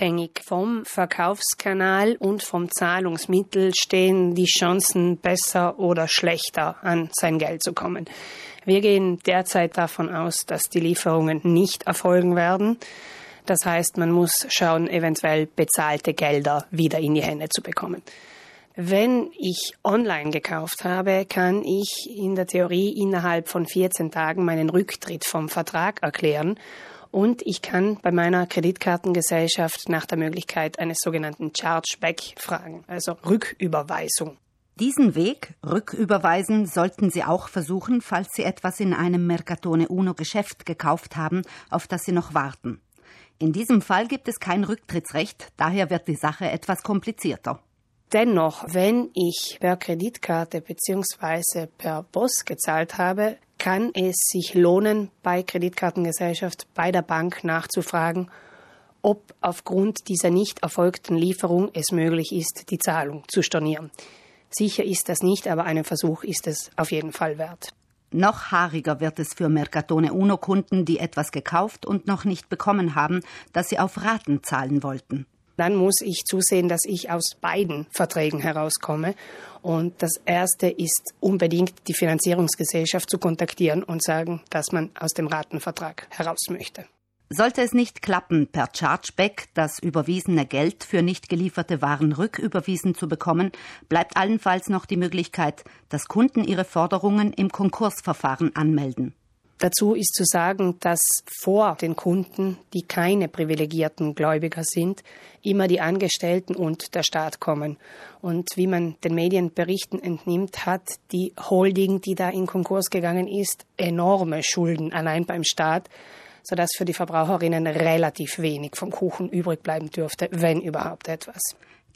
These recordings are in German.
Unabhängig vom Verkaufskanal und vom Zahlungsmittel stehen die Chancen besser oder schlechter an sein Geld zu kommen. Wir gehen derzeit davon aus, dass die Lieferungen nicht erfolgen werden. Das heißt, man muss schauen, eventuell bezahlte Gelder wieder in die Hände zu bekommen. Wenn ich online gekauft habe, kann ich in der Theorie innerhalb von 14 Tagen meinen Rücktritt vom Vertrag erklären und ich kann bei meiner Kreditkartengesellschaft nach der Möglichkeit eines sogenannten Chargeback fragen, also Rücküberweisung. Diesen Weg, Rücküberweisen, sollten Sie auch versuchen, falls Sie etwas in einem Mercatone Uno Geschäft gekauft haben, auf das Sie noch warten. In diesem Fall gibt es kein Rücktrittsrecht, daher wird die Sache etwas komplizierter. Dennoch, wenn ich per Kreditkarte bzw. per Boss gezahlt habe, kann es sich lohnen, bei Kreditkartengesellschaft bei der Bank nachzufragen, ob aufgrund dieser nicht erfolgten Lieferung es möglich ist, die Zahlung zu stornieren. Sicher ist das nicht, aber einen Versuch ist es auf jeden Fall wert. Noch haariger wird es für Mercatone Uno Kunden, die etwas gekauft und noch nicht bekommen haben, das sie auf Raten zahlen wollten dann muss ich zusehen, dass ich aus beiden Verträgen herauskomme. Und das Erste ist unbedingt die Finanzierungsgesellschaft zu kontaktieren und sagen, dass man aus dem Ratenvertrag heraus möchte. Sollte es nicht klappen, per Chargeback das überwiesene Geld für nicht gelieferte Waren rücküberwiesen zu bekommen, bleibt allenfalls noch die Möglichkeit, dass Kunden ihre Forderungen im Konkursverfahren anmelden. Dazu ist zu sagen, dass vor den Kunden, die keine privilegierten Gläubiger sind, immer die Angestellten und der Staat kommen. Und wie man den Medienberichten entnimmt, hat die Holding, die da in Konkurs gegangen ist, enorme Schulden allein beim Staat, sodass für die Verbraucherinnen relativ wenig vom Kuchen übrig bleiben dürfte, wenn überhaupt etwas.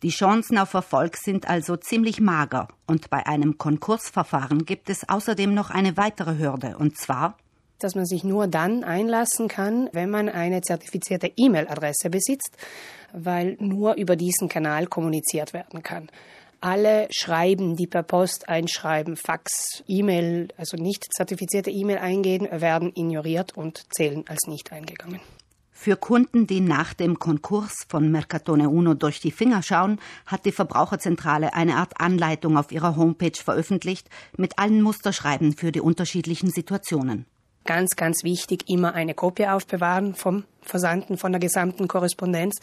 Die Chancen auf Erfolg sind also ziemlich mager. Und bei einem Konkursverfahren gibt es außerdem noch eine weitere Hürde, und zwar dass man sich nur dann einlassen kann, wenn man eine zertifizierte E-Mail-Adresse besitzt, weil nur über diesen Kanal kommuniziert werden kann. Alle Schreiben, die per Post einschreiben, Fax, E-Mail, also nicht zertifizierte E-Mail eingehen, werden ignoriert und zählen als nicht eingegangen. Für Kunden, die nach dem Konkurs von Mercatone Uno durch die Finger schauen, hat die Verbraucherzentrale eine Art Anleitung auf ihrer Homepage veröffentlicht mit allen Musterschreiben für die unterschiedlichen Situationen ganz, ganz wichtig, immer eine Kopie aufbewahren vom Versanden von der gesamten Korrespondenz.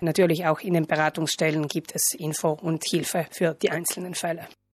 Natürlich auch in den Beratungsstellen gibt es Info und Hilfe für die einzelnen Fälle.